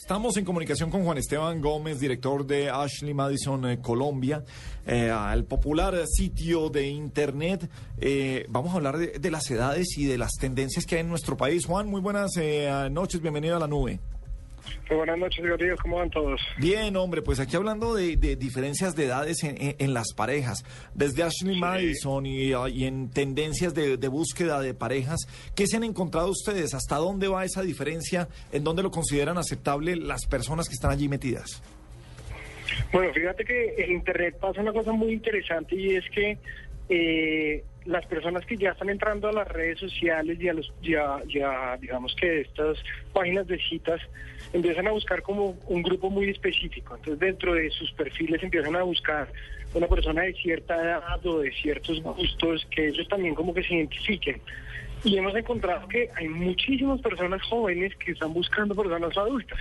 Estamos en comunicación con Juan Esteban Gómez, director de Ashley Madison eh, Colombia, eh, el popular sitio de Internet. Eh, vamos a hablar de, las edades y de las tendencias que hay en nuestro país. Juan, muy buenas noches, bienvenido a la nube. Muy buenas noches, Rodrigo. ¿Cómo van todos? Bien, hombre, pues aquí hablando de, diferencias de edades en, las parejas, desde Ashley Madison ah, y, en tendencias de, búsqueda de parejas, ¿qué se han encontrado ustedes? ¿Hasta dónde va esa diferencia? ¿En dónde lo consideran aceptable las personas que están allí metidas? Bueno, fíjate que en Internet pasa una cosa muy interesante y es que eh, las personas que ya están entrando a las redes sociales y a los ya, ya digamos que estas páginas de citas empiezan a buscar como un grupo muy específico. Entonces dentro de sus perfiles empiezan a buscar una persona de cierta edad o de ciertos gustos que ellos también como que se identifiquen. Y hemos encontrado que hay muchísimas personas jóvenes que están buscando personas adultas,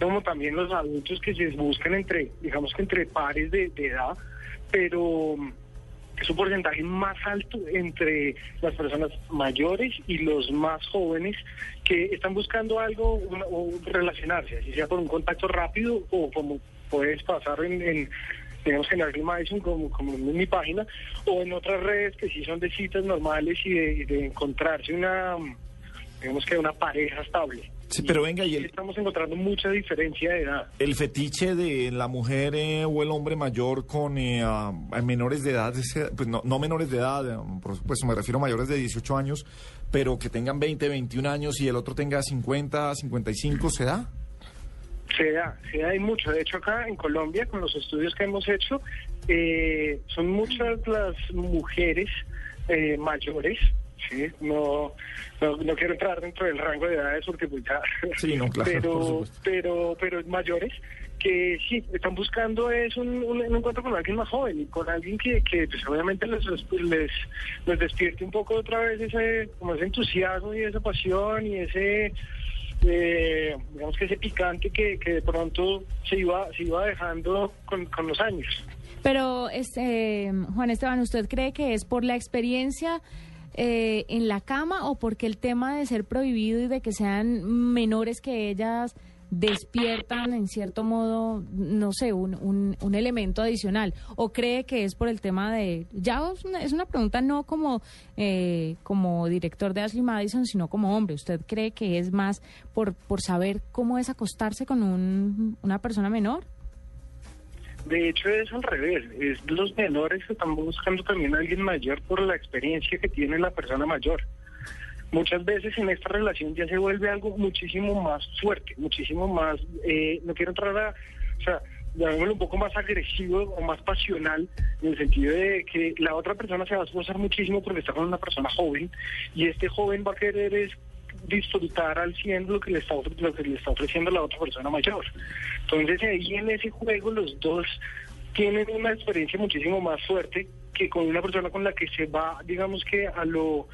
como también los adultos que se buscan entre, digamos que entre pares de edad, pero es un porcentaje más alto entre las personas mayores y los más jóvenes que están buscando algo o relacionarse, así sea por un contacto rápido o como puedes pasar en, en digamos en Ashley Madison como, como en mi página o en otras redes que sí son de citas normales y de encontrarse una digamos que una pareja estable. Sí, pero venga, y estamos encontrando mucha diferencia de edad. El fetiche de la mujer eh, o el hombre mayor con eh, menores de edad, pues no, no, menores de edad, eh, por supuesto me refiero a mayores de 18 años, pero que tengan 20, 21 años y el otro tenga 50, 55, ¿se da? Se da, se da y mucho. De hecho, acá en Colombia, con los estudios que hemos hecho, son muchas las mujeres mayores Sí, no, no, quiero entrar dentro del rango de edades porque pues ya, sí, no, claro, pero, pero, pero mayores que sí, están buscando es un, un, encuentro con alguien más joven y con alguien que, que pues, obviamente les, les, les despierte un poco otra vez ese, como ese entusiasmo y esa pasión y ese, eh, digamos que ese picante que, que de pronto se iba, se iba dejando con, con los años. Pero, este, Juan Esteban, ¿usted cree que es por la experiencia eh, en la cama o porque el tema de ser prohibido y de que sean menores que ellas despiertan en cierto modo, no sé, un, un, elemento adicional? ¿O cree que es por el tema de... Ya es una, pregunta no como, eh, como director de Ashley Madison, sino como hombre. ¿Usted cree que es más por, por saber cómo es acostarse con un, una persona menor? De hecho es al revés, es los menores que están buscando también a alguien mayor por la experiencia que tiene la persona mayor. Muchas veces en esta relación ya se vuelve algo muchísimo más fuerte, muchísimo más, eh, no quiero entrar a, o sea, llamémoslo un poco más agresivo o más pasional, en el sentido de que la otra persona se va a esforzar muchísimo porque está con una persona joven y este joven va a querer es disfrutar al 100 lo que le está lo que le está ofreciendo la otra persona mayor. Entonces ahí en ese juego los dos tienen una experiencia muchísimo más fuerte que con una persona con la que se va, digamos que a lo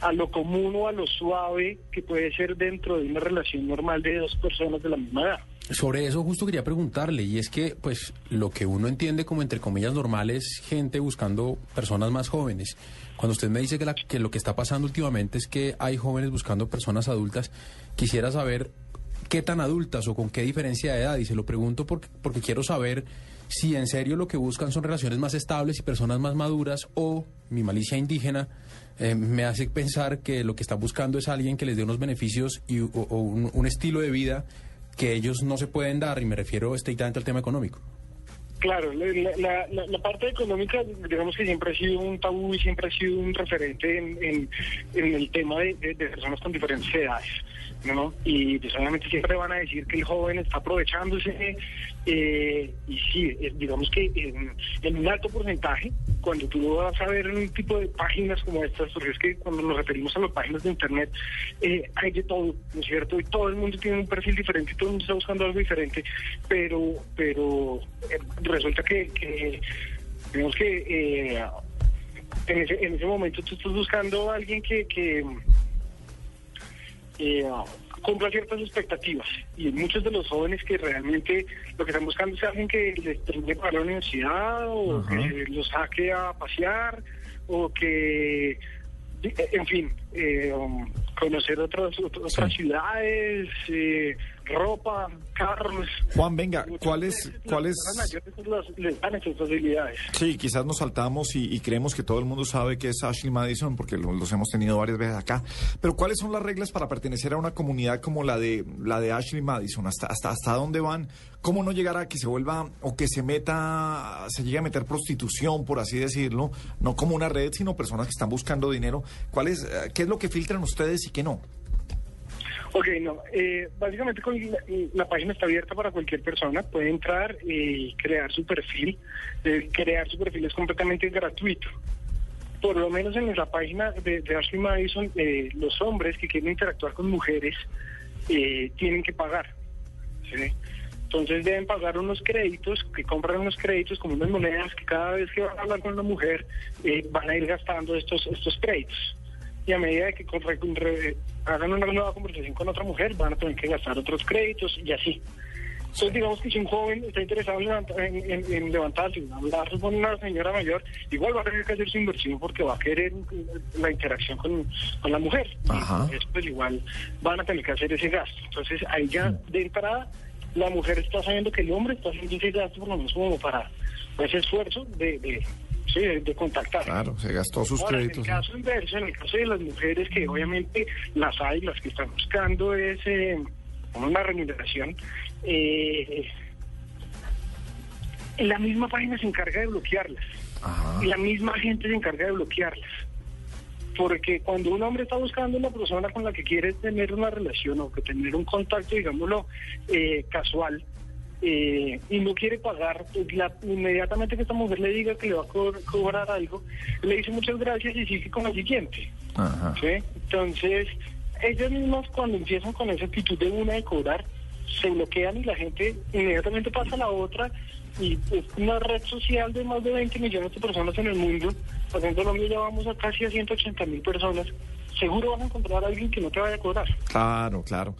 a lo común o a lo suave que puede ser dentro de una relación normal de dos personas de la misma edad. Sobre eso justo quería preguntarle, y es que pues lo que uno entiende como entre comillas normal es gente buscando personas más jóvenes. Cuando usted me dice que, que lo que está pasando últimamente es que hay jóvenes buscando personas adultas, quisiera saber qué tan adultas o con qué diferencia de edad, y se lo pregunto porque, quiero saber si en serio lo que buscan son relaciones más estables y personas más maduras o mi malicia indígena eh, me hace pensar que lo que están buscando es alguien que les dé unos beneficios y, o, un estilo de vida que ellos no se pueden dar, y me refiero estrictamente al tema económico. Claro, la, la, parte económica, digamos que siempre ha sido un tabú y siempre ha sido un referente en, el tema de, de, personas con diferentes edades, ¿no? Y pues obviamente siempre van a decir que el joven está aprovechándose, eh, y sí, digamos que en, un alto porcentaje, cuando tú vas a ver un tipo de páginas como estas, porque es que cuando nos referimos a las páginas de Internet, eh, hay de todo, ¿no es cierto? Y todo el mundo tiene un perfil diferente todo el mundo está buscando algo diferente, pero, pero eh, resulta que, que que eh, en, ese, en ese momento tú estás buscando a alguien que, que eh, cumpla ciertas expectativas. Y muchos de los jóvenes que realmente lo que están buscando es alguien que les termine para la universidad o que los saque a pasear o que, en fin, eh, um, conocer otras, otras ciudades, eh, ropa, carros. Juan, venga, ¿cuáles, cuáles? personas mayores las- les dan esas facilidades. Sí, quizás nos saltamos y, y creemos que todo el mundo sabe que es Ashley Madison porque lo- los hemos tenido varias veces acá. Pero ¿cuáles son las reglas para pertenecer a una comunidad como la de la de Ashley Madison? ¿Hasta hasta hasta dónde van? ¿Cómo no llegar a que se vuelva o que se meta se llegue a meter prostitución, por así decirlo, no como una red, sino personas que están buscando dinero? ¿Cuál es eh, qué es lo que filtran ustedes y qué no? Ok, no. eh, básicamente con la, página está abierta para cualquier persona. Puede entrar y crear su perfil. Crear su perfil es completamente gratuito. Por lo menos en la página de, de Ashley Madison, eh, los hombres que quieren interactuar con mujeres eh, tienen que pagar. ¿sí? Entonces deben pagar unos créditos, que compran unos créditos como unas monedas que cada vez que van a hablar con una mujer eh, van a ir gastando estos, estos créditos y a medida que hagan una nueva conversación con otra mujer van a tener que gastar otros créditos y así. Entonces digamos que si un joven está interesado en, en, en- en levantarse, en hablar con una señora mayor, igual va a tener que hacer su inversión porque va a querer la interacción con, con la mujer. Ajá. Y pues igual van a tener que hacer ese gasto. Entonces ahí ya de entrada la mujer está sabiendo que el hombre está haciendo ese gasto por lo menos como para ese esfuerzo de, de, sí, de, de contactar. Claro, se gastó sus Ahora, créditos. En el caso inverso, en el caso de las mujeres que obviamente las hay, las que están buscando es eh, una remuneración, eh, la misma página se encarga de bloquearlas. Ajá. Y la misma gente se encarga de bloquearlas. Porque cuando un hombre está buscando una persona con la que quiere tener una relación o que tener un contacto, digámoslo, eh, casual, eh, y no quiere pagar, pues, la- inmediatamente que esta mujer le diga que le va a co- cobrar algo, le dice muchas gracias y sigue con la siguiente. Ajá. ¿sí? Entonces, ellas mismas cuando empiezan con esa actitud de una de cobrar, se bloquean y la gente inmediatamente pasa a la otra y es una red social de más de 20 millones de personas en el mundo. Por ejemplo, Colombia ya vamos a casi a 180 mil personas. Seguro vas a encontrar a alguien que no te vaya a cobrar. Claro, claro.